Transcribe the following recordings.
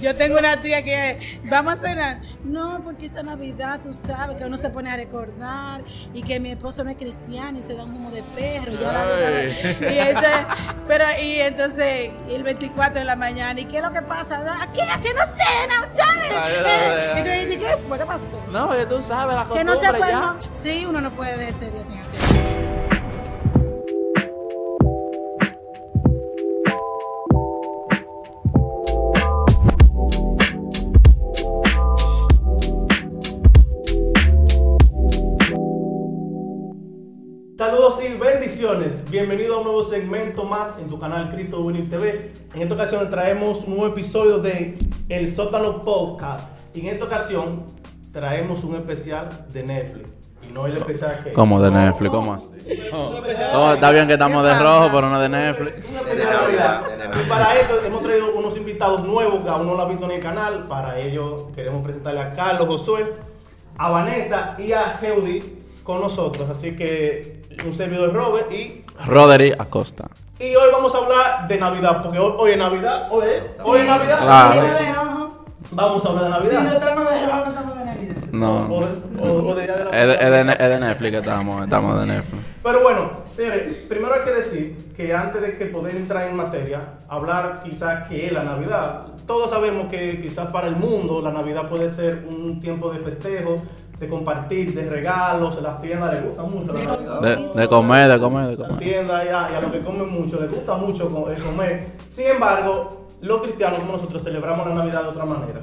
Yo tengo una tía que vamos a cenar. No, porque esta Navidad tú sabes que uno se pone a recordar y que mi esposo no es cristiano y se da un humo de perro. Y, la Ay. y entonces, pero y entonces el 24 de la mañana, ¿y qué es lo que pasa? Aquí haciendo cena, ustedes. Ay, Eh, ¿qué fue? ¿Qué pasó? No, tú sabes la Que no se costumbre puede. no- sí, uno no puede de ese día sin Saludos y bendiciones. Bienvenido a un nuevo segmento más en tu canal Cristo Winning TV. En esta ocasión traemos un nuevo episodio de El Sótano Podcast. Y en esta ocasión traemos un especial de Netflix. Y no el especial que. ¿Cómo de No, Netflix? ¿Cómo así? especial Oh, está bien que estamos de rojo, pero no de Netflix. Y para eso hemos traído unos invitados nuevos que aún no lo han visto en el canal. Para ello queremos presentarle a Carlos Josué, a Vanessa y a Heudi con nosotros. Así que un servidor Robert y Roderick Acosta. Y hoy vamos a hablar de Navidad, porque hoy, hoy es Navidad, hoy es, hoy es Navidad. Claro. Vamos a hablar de Si no Navidad. estamos de rojo, no estamos de Navidad. No. O, o- o de de de, es de Ne- es de Netflix que estamos, estamos de Netflix. Pero bueno, señores, primero hay que decir que antes de que poder entrar en materia, hablar quizás qué es la Navidad. Todos sabemos que quizás para el mundo la Navidad puede ser un tiempo de festejo, de compartir, de regalos, las tiendas les gusta mucho la Navidad. De, de comer, de comer, de la comer. tienda y a, y a los que comen mucho, les gusta mucho eh, comer. Sin embargo, los cristianos como nosotros celebramos la Navidad de otra manera.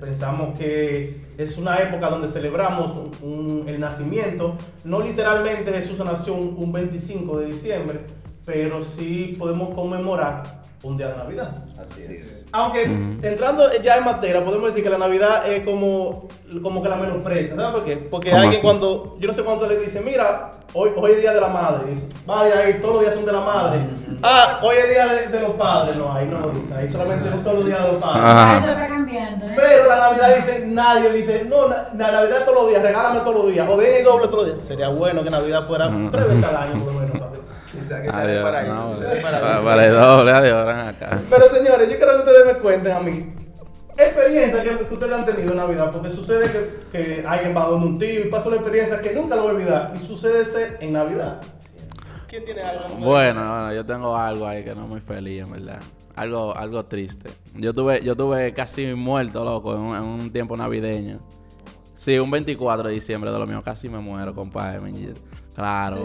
Pensamos que es una época donde celebramos un- un- el nacimiento. No literalmente Jesús nació un, un 25 de diciembre, pero sí podemos conmemorar un día de Navidad. Así es. Aunque entrando ya en materia, podemos decir que la Navidad es como, como que la menosprecia, ¿sabes por qué? Porque ¿Cómo alguien así? cuando, yo no sé cuánto le dice, mira, hoy, hoy es día de la madre, dice, vaya ahí, todos los días son de la madre. Ah, hoy es día de, de los padres, no, ahí no lo dice, ahí solamente un solo día de los padres. Ah, Eso está cambiando. ¿eh? Pero la Navidad dice, nadie dice, no, la, la Navidad todos los días, regálame todos los días, o de doble todos los días. Sería bueno que Navidad fuera tres veces al año, por lo menos, Quizá que sea Adiós. para No, sea para el doble, adiós, ven acá. Pero señores, yo quiero que ustedes me cuenten a mí experiencias que, que ustedes han tenido en Navidad, porque sucede que, que alguien va donde un tío y pasa una experiencia que nunca lo va a olvidar y sucede ser en Navidad. ¿Quién tiene algo? Bueno, bueno, yo tengo algo ahí que no es muy feliz, en verdad. Algo, algo triste. Yo tuve, yo tuve casi muerto, loco, en un, en un tiempo navideño. Sí, un 24 de diciembre de lo mío, casi me muero, compadre. Claro.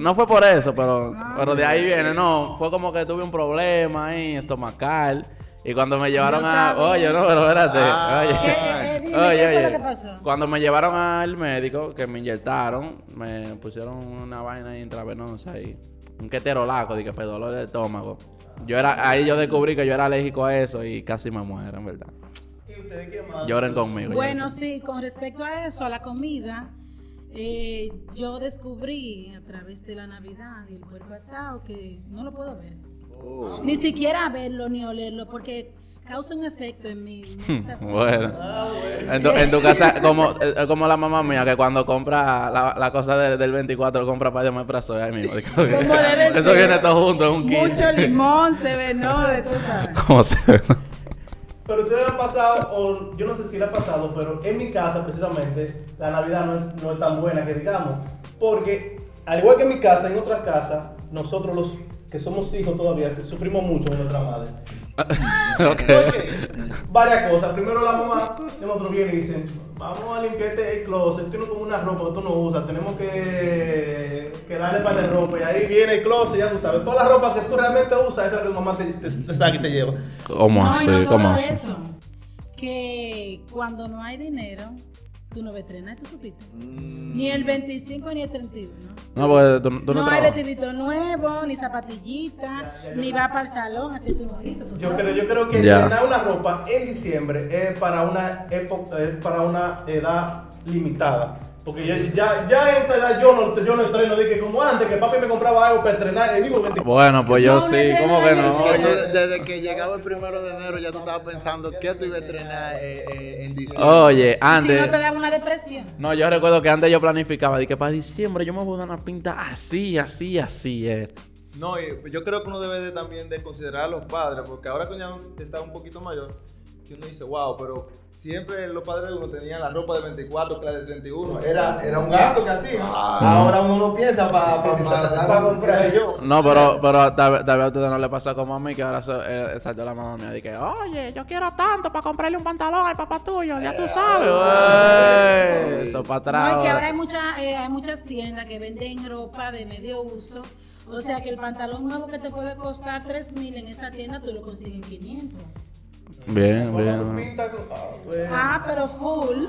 No fue por eso, pero, Ah, pero de ahí viene, no. Fue como que tuve un problema ahí, estomacal. Y cuando me llevaron No a. Oye, no, pero espérate. Ah. oye. ¿Qué, eh, eh, dime, Oye, ¿qué fue oye, lo que pasó? Cuando me llevaron al médico, que me inyectaron, me pusieron una vaina intravenosa y un keterolaco, de que fue dolor de estómago. Yo era, ahí yo descubrí que yo era alérgico a eso y casi me muero, en verdad. ¿Y ustedes qué más? Lloren conmigo. Bueno, lloren sí, con respecto a eso, a la comida, eh, yo descubrí a través de la Navidad y el pueblo pasado que no lo puedo ver. Oh. Ni siquiera verlo ni olerlo porque causa un efecto en mí. Bueno. En tu, en tu casa, como, eh, como la mamá mía, que cuando compra la, la cosa de- del 24, compra para llamar prazo ahí mismo. Como debe Eso ser. viene todo junto, es un kit. Mucho limón se ve, ¿no? De tú sabes. ¿Cómo se ve? Pero ustedes han pasado, o yo no sé si le ha pasado, pero en mi casa precisamente la Navidad no es, no es tan buena que digamos. Porque al igual que en mi casa, en otras casas, nosotros los que somos hijos todavía, que sufrimos mucho con nuestra madre. Ok. Porque varias cosas. Primero la mamá de nosotros viene y dice, vamos a limpiarte el closet, tú no como una ropa que tú no usas, tenemos que, que darle para de ropa. Y ahí viene el closet, ya tú sabes, todas las ropas que tú realmente usas, esa es la que tu mamá te, te- te saca y te lleva. ¿Cómo No, así? no ¿Cómo así? eso. Que cuando no hay dinero, tú no ves estrenar, ¿tú supiste? Mm. Ni el 25 ni el 31. No, porque tú, tú no, no hay vestidito nuevo, ni zapatillita, ni va para el salón, así tú no dices. Yo creo, yo creo que Ya. estrenar una ropa en diciembre es para una época, es para una edad limitada. Porque ya, ya, ya en esta edad yo no, yo no estreno, dije como antes, que papi me compraba algo para estrenar el mismo 24. Bueno, pues yo No, sí, entreno ¿cómo que no? desde que llegaba el primero de enero ya tú estabas pensando que tú ibas a entrenar eh, eh, en diciembre. Oye, Si antes. no te da una depresión. No, yo recuerdo que antes yo planificaba, que para diciembre yo me voy a dar una pinta así, así, así, eh. No, y yo creo que uno debe de también de considerar a los padres, porque ahora que uno está un poquito mayor, que uno dice, wow, pero siempre los padres de uno tenían la ropa de 24, que la de 31. Era, era un gasto que hacían. Ahora uno no piensa para pa, comprar yo. No, pero, pero tal, tal vez a ustedes no le pasa como a mí, que ahora so, eh, saltó la mamá mía. Dije, oye, yo quiero tanto para comprarle un pantalón al papá tuyo, ya tú sabes. Uey, Eso para atrás. No, es que ahora ahora. hay, mucha, eh, hay muchas tiendas que venden ropa de medio uso. O sea que el pantalón nuevo que te puede costar 3 mil en esa tienda, tú lo consigues en 500. Bien, bien. ah, Ah, pero full.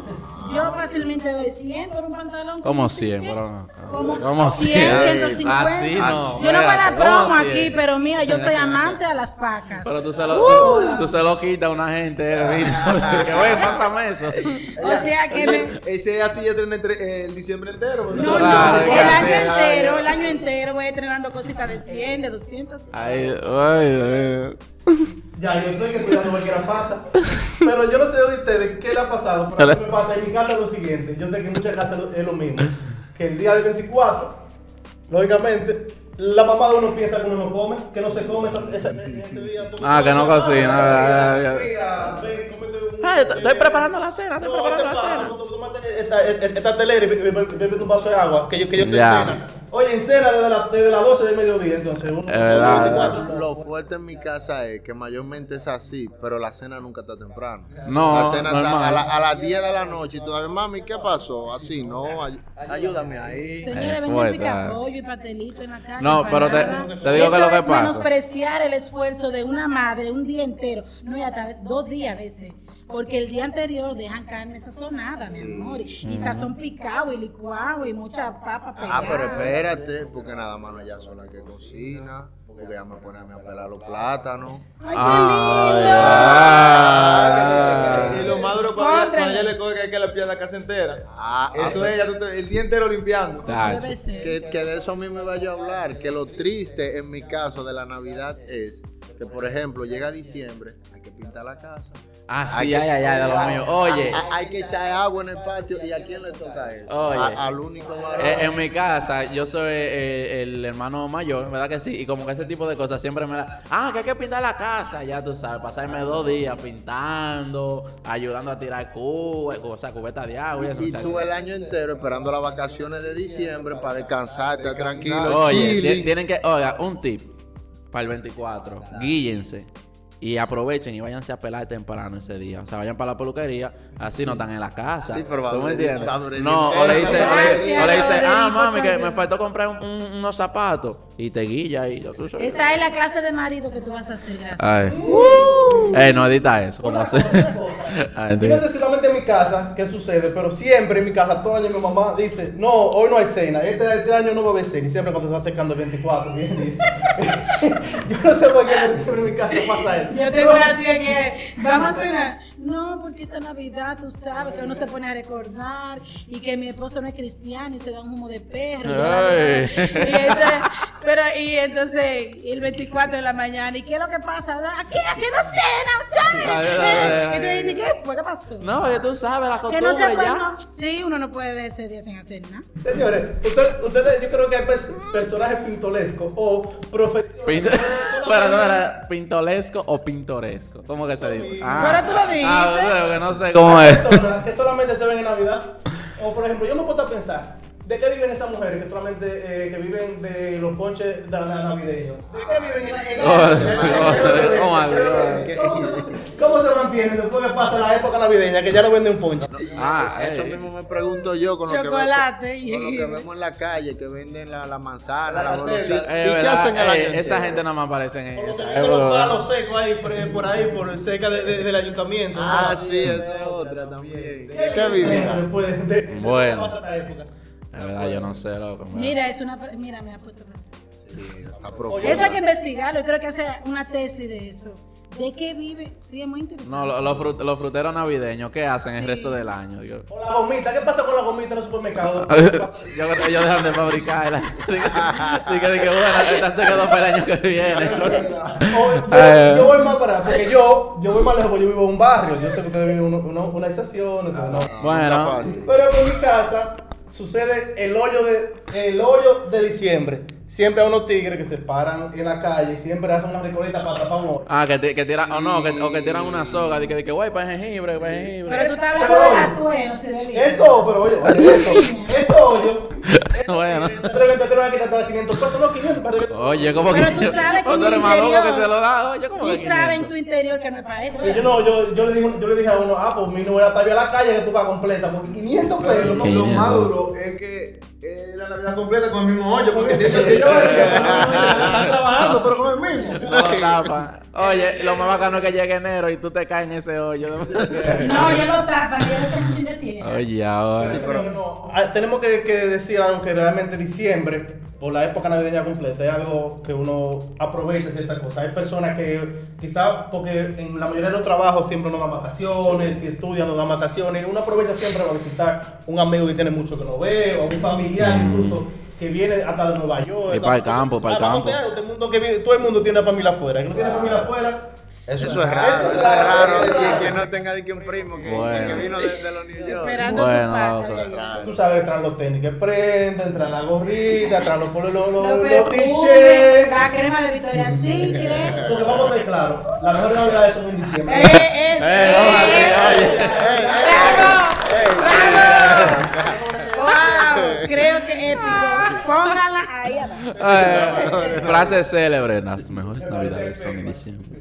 Yo fácilmente doy 100 por un pantalón. Como ¿Cómo 100, qué? pero Como Como 100, 150. Así no. Yo no voy a dar ¿cómo promo 100? aquí, pero mira, yo soy amante a las pacas. Pero tú se lo, tú, tú se lo quitas a una gente. eh, que ven, pásame eso. O sea que me... Ese así ya tiene entre- el diciembre entero. No, no, el año entero, el año entero voy entrenando cositas de 100, de 200. Ay, ay, ay. Ya, yo estoy que cuidando cualquiera pasa. Pero yo no sé de ustedes qué le ha pasado. Pero a mí me pasa en mi casa lo siguiente. Yo sé que en muchas casas es lo mismo. Que el día del 24, lógicamente, la mamá de uno piensa que uno no come, que no se come esa, ese día. Ah, que no cocina. Mira, ven, Ay, estoy- estoy preparando la cena, estoy No, preparando la cena. tú Tómate esta, telera y bebe- un vaso de agua, que yo, que yo te Ya. cena. Oye, en cena desde, la, desde las 12 del mediodía, entonces. Uno, Es verdad, 24, Lo fuerte en mi casa es que mayormente es así, pero la cena nunca está temprano. No, la cena está a, la- a las 10 de la noche y todavía, mami, ¿qué pasó? Así, no, ay- ayúdame ahí. Señores, Eh, venden picapollo y pastelito en la calle. No, pero te- digo que Eso lo que es pasa. menospreciar el esfuerzo de una madre un día entero. No, y hasta vez dos días a veces. Porque el día anterior dejan carne sazonada, mi amor. Y, y sazón picado y licuado y mucha papa pegada. Ah, pero espérate, porque nada más no ella sola que cocina, porque ella me pone a mí a pelar los plátanos. ¡Ay, Ah, Y lo más duro para ella, Cómprale. para ella le coge que hay que limpiar la casa entera. Ah, Eso es ella el día entero limpiando. qué lindo! Tacho. Debe ser. Que, que de eso mismo iba yo a hablar, que lo triste en mi caso de la Navidad es que, por ejemplo, llega diciembre, hay que pintar la casa. Ah, Hay sí, que- ay, ay, ay, de lo mío. Oye, Ah, Hay que echar agua en el patio y a quién le toca eso? Oye. A- al único varón. eh, en mi casa, yo soy eh, el hermano mayor, ¿verdad que sí? Y como que ese tipo de cosas siempre me da. Ah, que hay que pintar la casa, ya tú sabes, pasarme dos días pintando, ayudando a tirar cubas, o sea, cubeta de agua y eso. Y muchacho. tú el año entero esperando las vacaciones de diciembre para descansar, estar tranquilo, Oye, tienen que, oiga, un tip para el 24, guíense y aprovechen y váyanse a pelar temprano ese día. O sea, vayan para la peluquería, así no están en la casa. Sí, pero ¿Tú me entiendes? No, o le dice, o le, Gracias, o le dice, ah, mami, que me faltó comprar un- un- unos zapatos y te guilla y ya tú sabes. Esa es la clase de marido que tú vas a hacer, gracias. Ay. Ey, no edita eso, ¿cómo hacer? Ay, Y no solamente en mi casa qué sucede, pero siempre en mi casa, todo el año mi mamá dice, no, hoy no hay cena, este, este año no va a haber cena, y siempre cuando se está acercando el 24, bien dice. Yo no sé por qué, pero siempre en mi casa pasa eso. Yo tengo una tía que vamos a cenar. No, porque esta Navidad tú sabes que uno se pone a recordar y que mi esposo no es cristiano y se da un humo de perro. y y entonces, pero y entonces el 24 de la mañana, ¿y qué es lo que pasa? Aquí haciendo cena, muchachos. Ay. dices, ¿qué fue? ¿Qué pasó? No, oye, tú sabes la que costumbre no se puede, ya. no. Sí, uno no puede ese día sin hacer nada. Señores, usted- ustedes, yo creo que hay pers- personajes pintorescos o profesionales. Pint- Espera, espera, ¿Pintolesco o pintoresco? ¿Cómo que se dice? Pero tú lo dijiste. Ah, que no sé cómo es. que solamente se ven en Navidad. O por ejemplo, yo me puedo a pensar, ¿de qué viven esas mujeres que solamente eh, que viven de los ponches de la navideños? ¿De qué viven en Oh, ¿Cómo se- ¿Cómo se mantienen después que pasa la época navideña que ya no venden ponche? Ah, Eso ey. mismo me pregunto yo con lo, que, vemos en la calle, que venden la, la manzana, La la, golosina. Es ¿Y qué hacen ey, año Esa gente nada más aparecen en Como esa. que Es venden los palos secos ahí por, por ahí, por cerca de- de- del ayuntamiento. Ah, sí, esa es otra también. ¿De qué viven después de, Bueno. de esta época? Verdad, yo no sé, loco. Mira, es una. Mira, me ha puesto a pensar. Sí, está profundo. Eso hay que investigarlo. Yo creo que hacer una tesis de eso. ¿De qué vive? Sí, es muy interesante. No, lo- los, frut- los fruteros navideños, ¿qué hacen el resto del año? Yo, O la gomita, ¿qué pasa con la gomita en los supermercados? yo creo que ellos dejan de fabricarla. Dije, dije, bueno, están secando para el año que viene. O yo, yo voy más para porque yo, yo voy más lejos, porque yo vivo en un barrio. Yo sé que ustedes viven en una, estación. entonces no. Bueno. Pero en mi casa, sucede el hoyo de, el hoyo de diciembre. Siempre hay unos tigres que se paran en la calle y siempre hacen una recoleta para tapar un hoyo. Ah, que, ti- que tiran, o no, que, o que tiran una soga, de que, de que, güey, para jengibre, para jengibre. Pero tú estás hablando del atuendo, Sibelino. Eso, pero oye, oye, eso, eso hoyo. Eso, Bueno. De repente te van a quitar cada 500 pesos, no 500 para que- Oye, como que. Pero tú sabes que tú eres más loco que se lo da, oye, como Tú que sabes en 500. tu interior que no es para eso. Yo no, yo, yo, le dije, yo le dije a uno, ah, pues mi no voy a estar yo a la calle que tú vas completa, porque 500 Pero pesos. lo, bien, más ¿no? duro es que eh, la Navidad completa con el mismo hoyo, porque si yo están trabajando, pero con el mismo. No tapa. Oye, lo más bacano es que llegue enero y tú te caes en ese hoyo. No, ya lo tapan, ya le echan un chin de tierra. Oye, ahora. Sí, pero no, ah, tenemos que, que decir algo que realmente diciembre, por la época navideña completa, es algo que uno aprovecha ciertas cosas. Hay personas que quizás, porque en la mayoría de los trabajos siempre nos dan vacaciones, si estudian nos dan vacaciones, uno aprovecha siempre para visitar un amigo que tiene mucho que no ve, o un familiar incluso que viene hasta de Nueva York. Mm. Y para el campo, para el Ah, campo. todo el mundo tiene familia afuera, el que no tiene familia afuera. Eso, es raro, eso es raro. Que, que no tenga de que un primo que, Bueno. que vino de, de los New York. Esperando Bueno, tu paca. Tú sabes, traen los tenis que prenden, traen la gorrita, traen los polos, los, los, Los t-shirts. la crema de Victoria's Secret. Porque vamos a ser claros, las mejores navidades son en diciembre. Eh, eh, Eh, eh, oye, eh, ¡Bravo! ¡Bravo! ¡Wow! Creo que épico. Póngala ahí abajo. Eh, frase célebre. Las mejores navidades son en diciembre.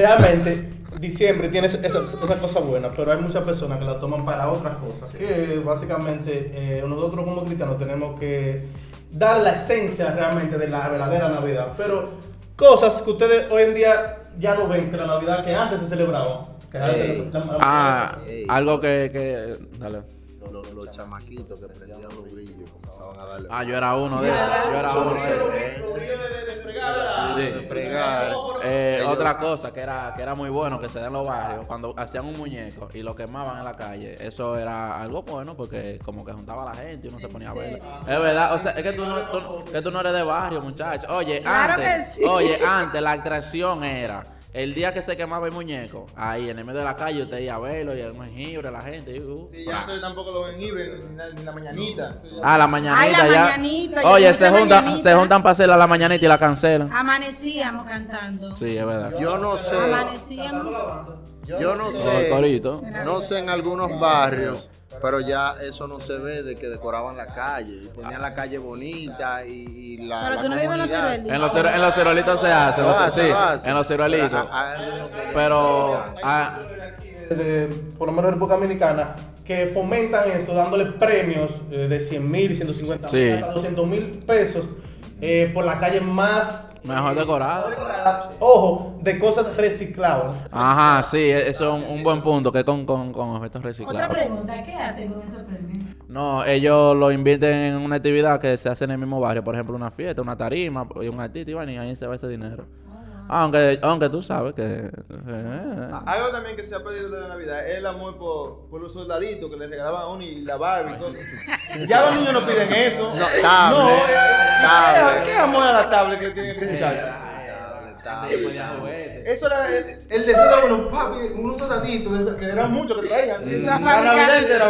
Realmente, diciembre tiene esa, esa cosa buena, pero hay muchas personas que la toman para otras cosas. Que básicamente eh, nosotros como cristianos tenemos que dar la esencia realmente de la verdadera Navidad. Pero cosas que ustedes hoy en día ya no ven que la Navidad que antes se celebraba. que antes Ey. la- la- Ah, algo que. que dale. Los, los chamaquitos que prendían los brillos comenzaban a darle. Ah, yo era uno de esos. Yo era uno de esos. De fregar. Eh, otra cosa que era, que era muy bueno que se da en los barrios, cuando hacían un muñeco y lo quemaban en la calle, eso era algo bueno porque como que juntaba a la gente y uno se ¿En ponía a verlo. serio? Es verdad, o sea, es que tú no, tú- que tú no eres de barrio, muchacho. Oye, Claro antes, que sí. oye, antes la atracción era el día que se quemaba el muñeco, ahí en el medio de la calle usted iba a verlo y un jengibre, la gente. y, uh, Sí, yo no soy tampoco los jengibre ni, na- ni la mañanita. Ah, la mañanita Ay, la ya. mañanita, Oye, se juntan, mañanita. se juntan para hacerla la mañanita y la cancelan. Amanecíamos cantando. Sí, es verdad. Yo no sé. Amanecíamos. Yo no sé. No sé en algunos barrios, pero ya eso no se ve de que decoraban la calle. y Ponían la calle bonita y, y la. Pero la tú no vives en los ciruelitos. En los, cero- en los cerolitos se hace, sí, hace. en los cerolitos. Pero, ah, de, por lo menos en República Dominicana, que fomentan esto, dándole premios eh, de 100 mil, 150 mil, Sí. hasta 200 mil pesos eh, por la calle más mejor decorado. decorada. Ojo, de cosas reciclables. Ajá, sí, eso es un, un buen punto, que con, con, con objetos Otra reciclados. pregunta, ¿qué hacen con esos premios? No, ellos lo invierten en una actividad que se hace en el mismo barrio, por ejemplo, una fiesta, una tarima, y un artista, y ahí se va ese dinero. Aunque, aunque tú sabes que... eh, Algo también que se ha perdido de la Navidad es el amor por, por los soldaditos que le regalaban a uno y la Barbie y cosas. Ya los niños no piden eso. No, tablet, No, eh, tablet. ¿qué, ¿qué amor a la tablet que tiene ese muchacho? Eso era el, el deseo de uno, papi, unos soldaditos, que eran muchos que traían. Esa La Navidad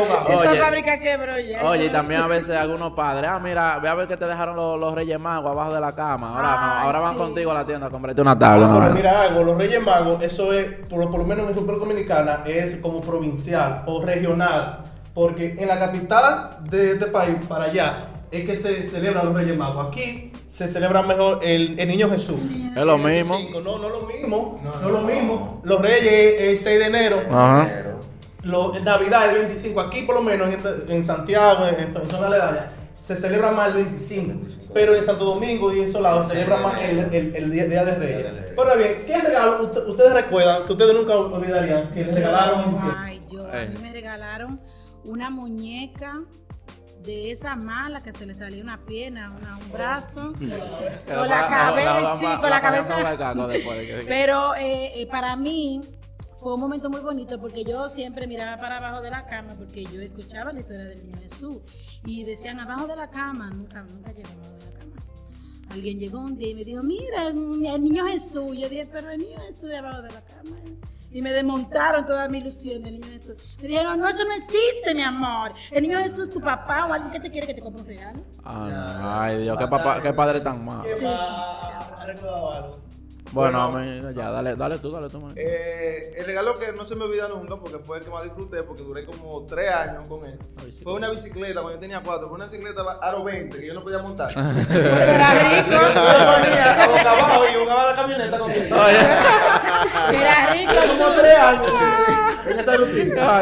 fábrica, esa Oye. fábrica quebró ya. Oye, y también a veces algunos padres, ah, mira, ve a ver que te dejaron los, los Reyes Magos abajo de la cama. Ahora no, ahora van sí. contigo a la tienda a comprarte una tabla. Ah, no, pero no. mira algo, los Reyes Magos, eso es, por lo, por lo menos en República Dominicana, es como provincial o regional. Porque en la capital de este país, para allá, es que se celebran los Reyes Magos. Aquí se celebra mejor el, el Niño Jesús. Es lo mismo. No, no lo mismo. No, lo mismo. Los Reyes el 6 de enero. Ajá. Lo, en Navidad el 25, aquí por lo menos en, en Santiago, en, en zona aledaña, se celebra más el 25. Pero en Santo Domingo y en Solado se celebra más el, el, el día, día de Reyes. Ahora bien, ¿qué regalo usted- ustedes recuerdan que ustedes nunca olvidarían que les regalaron? Ay, yo, a mí me regalaron una muñeca de esa mala que se le salía una pierna, una, un brazo, con la cabeza, sí, con la cabeza. Pero eh, eh, para mí fue un momento muy bonito porque yo siempre miraba para abajo de la cama porque yo escuchaba la historia del niño Jesús y decían abajo de la cama, nunca, nunca llegó abajo de la cama. Alguien llegó un día y me dijo, mira, el niño Jesús. Yo dije, pero el niño Jesús debajo de la cama. Y me desmontaron toda mi ilusión del niño Jesús. Me dijeron, no, eso no existe, mi amor. El niño Jesús es tu papá o alguien que te quiere que te compre un regalo. Ah. Ay, Dios, qué, papá, qué padre tan malo. ¿Qué Sí, sí. ¿Ha recordado algo? Bueno, me- ya, dale, dale tú, dale tú, man. Eh, el regalo que no se me olvida nunca porque fue el que más disfruté porque duré como tres años con él. Fue una bicicleta cuando yo tenía cuatro. Fue una bicicleta aro 20 que yo no podía montar. yo Era rico. ponía a boca abajo y jugaba la camioneta con Era rico. como tres años en esa rutina.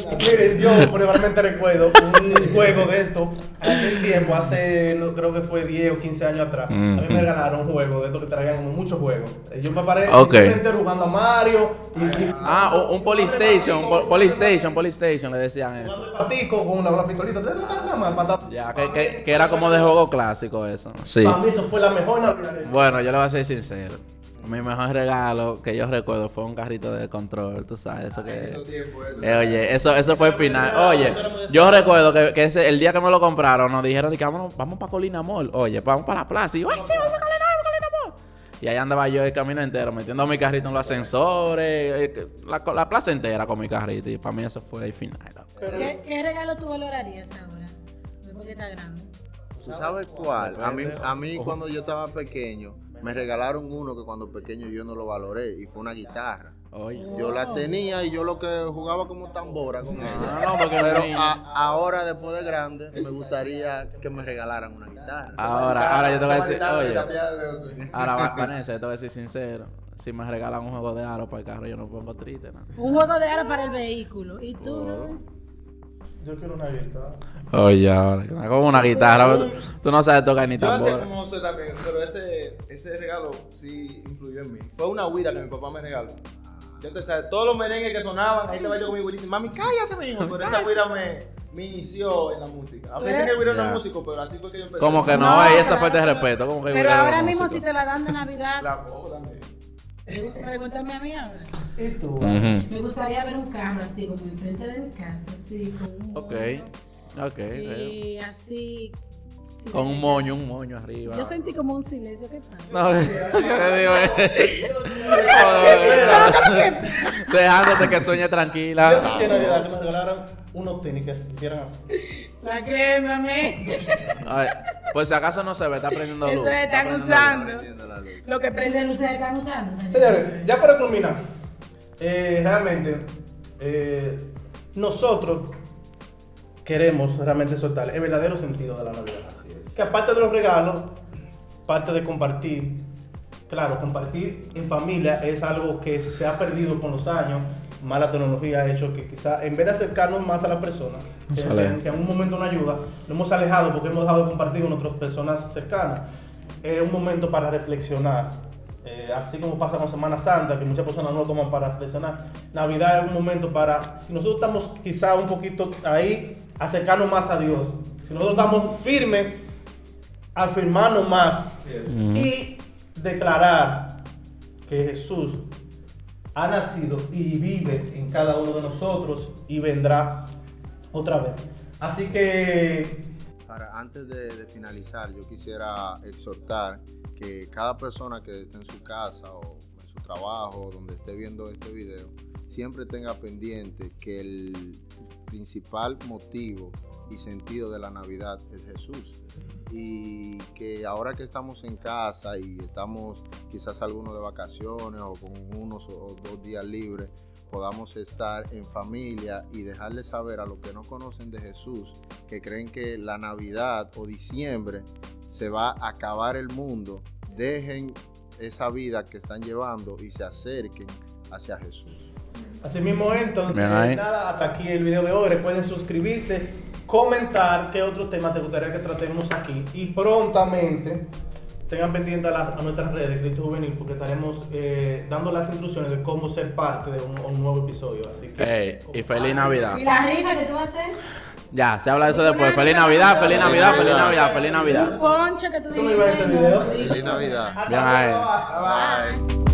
Un. Miren, yo probablemente recuerdo un juego de esto. Hace un tiempo, hace no, creo que fue 10 o 15 años atrás. A mí me regalaron un juego de estos que traían como muchos juegos. Yo me paré Ok. simplemente jugando a Mario y, y Ah, un, un Polystation, un Polystation, Polystation, le decían eso. patico con una, una pistolita. pata- Ya, que, que, que era como de juego clásico eso. Sí. Para mí eso fue la mejor Navidad. Bueno, yo le voy a ser sincero. Mi mejor regalo que yo recuerdo fue un carrito de control, tú sabes, eso que... Esos tiempos, eso. Eh, oye, eso, eso fue el final. Oye, yo recuerdo que, que ese, el día que me lo compraron nos dijeron que vámonos, vamos para Colina Mall. Oye, vamos para la plaza. Y yo, ay, sí, vamos a Colina Mall, Colina Mall. Y ahí andaba yo el camino entero, metiendo mi carrito en los ascensores, eh, la, la plaza entera con mi carrito. Y para mí eso fue el final. loco. ¿Qué, qué regalo tú valorarías ahora? Porque está grande. ¿Tú sabes cuál? A mí, a mí cuando yo estaba pequeño, me regalaron uno que cuando pequeño yo no lo valoré y fue una guitarra. Oye. Yo la tenía y yo lo que jugaba como tambora con ella. No, no, porque Pero a- ahora, después de grande, me gustaría que me regalaran una guitarra. Ahora, ahora yo te voy a decir, oye, ahora Va- Vanessa, yo te voy a decir sincero. Si me regalan un juego de aro para el carro, yo no pongo triste, ¿no? Un juego de aro para el vehículo. ¿Y tú? no? Yo quiero una guitarra. Oye, ahora, como una guitarra. Tú, tú no sabes tocar ni Yo no sé tambor. cómo soy también, pero ese, ese regalo sí influyó en mí. Fue una huira que mi papá me regaló. Yo empecé, todos los merengues que sonaban, ahí estaba yo con mi huirita. Mami, cállate, mi hijo. Pero esa huira me, me inició en la música. A veces que huira no es músico, pero así fue que yo empecé. Como que no, No, ey, esa falta de pero- respeto. Como que Pero ahora mismo si te la dan de Navidad, La cojo también. pregúntame a mí ahora. Me gustaría ver un carro así como enfrente de mi casa, así con un Ok, moño, ok. Y así. sí, Con un moño, un moño arriba. Yo sentí como un silencio. ¿Qué pasa? No, te digo, eh. Dejándote que sueñe Yo tranquila. quisiera en Navidad que me regalaran unos tenis que hicieran así. La crema, me. Pues si acaso no se ve, está prendiendo luz. Eso se Está están usando. Lo que prenden ustedes están usando. señor. Señores, ya para culminar, eh, realmente eh, nosotros queremos realmente soltar el verdadero sentido de la Navidad. Que aparte de los regalos, parte de compartir, claro, compartir en familia es algo que se ha perdido con los años. Más la tecnología ha hecho que quizá en vez de acercarnos más a la persona, que, en un momento nos ayuda, nos hemos alejado porque hemos dejado de compartir con otras personas cercanas. Es un momento para reflexionar. Eh, así como pasa con Semana Santa, que muchas personas no lo toman para reflexionar. Navidad es un momento para, si nosotros estamos quizá un poquito ahí, acercarnos más a Dios. Si nosotros estamos firmes, afirmarnos más y declarar que Jesús ha nacido y vive en cada uno de nosotros y vendrá otra vez. Así que Antes de, de finalizar, yo quisiera exhortar que cada persona que esté en su casa o en su trabajo, donde esté viendo este video, siempre tenga pendiente que el principal motivo y sentido de la Navidad es Jesús. Y que ahora que estamos en casa y estamos quizás algunos de vacaciones o con unos o dos días libres, podamos estar en familia y dejarles saber a los que no conocen de Jesús, que creen que la Navidad o diciembre se va a acabar el mundo, dejen esa vida que están llevando y se acerquen hacia Jesús. Así mismo entonces, nada, hasta aquí el video de hoy. Recuerden suscribirse, comentar qué otros temas te gustaría que tratemos aquí. Y prontamente tengan pendiente a, nuestras redes, Cristo Juvenil, porque estaremos eh, dando las instrucciones de cómo ser parte de un, un nuevo episodio. Así que, y feliz Navidad. ¿Y la rifa que tú vas a hacer? Ya, se habla de eso después. Feliz Navidad, feliz Navidad, feliz Navidad, feliz Navidad. Un ponche que tú este dijiste, Feliz Navidad. Bye. Bye.